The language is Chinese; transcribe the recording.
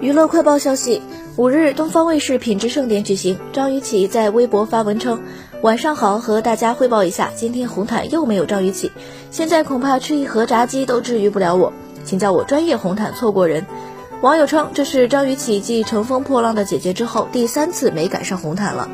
娱乐快报消息五日东方卫视品质盛典举行张雨绮在微博发文称晚上好和大家汇报一下今天红毯又没有张雨绮。现在恐怕吃一盒炸鸡都治愈不了我。请叫我专业红毯错过人。网友称这是张雨绮继乘风破浪的姐姐之后第三次没赶上红毯了。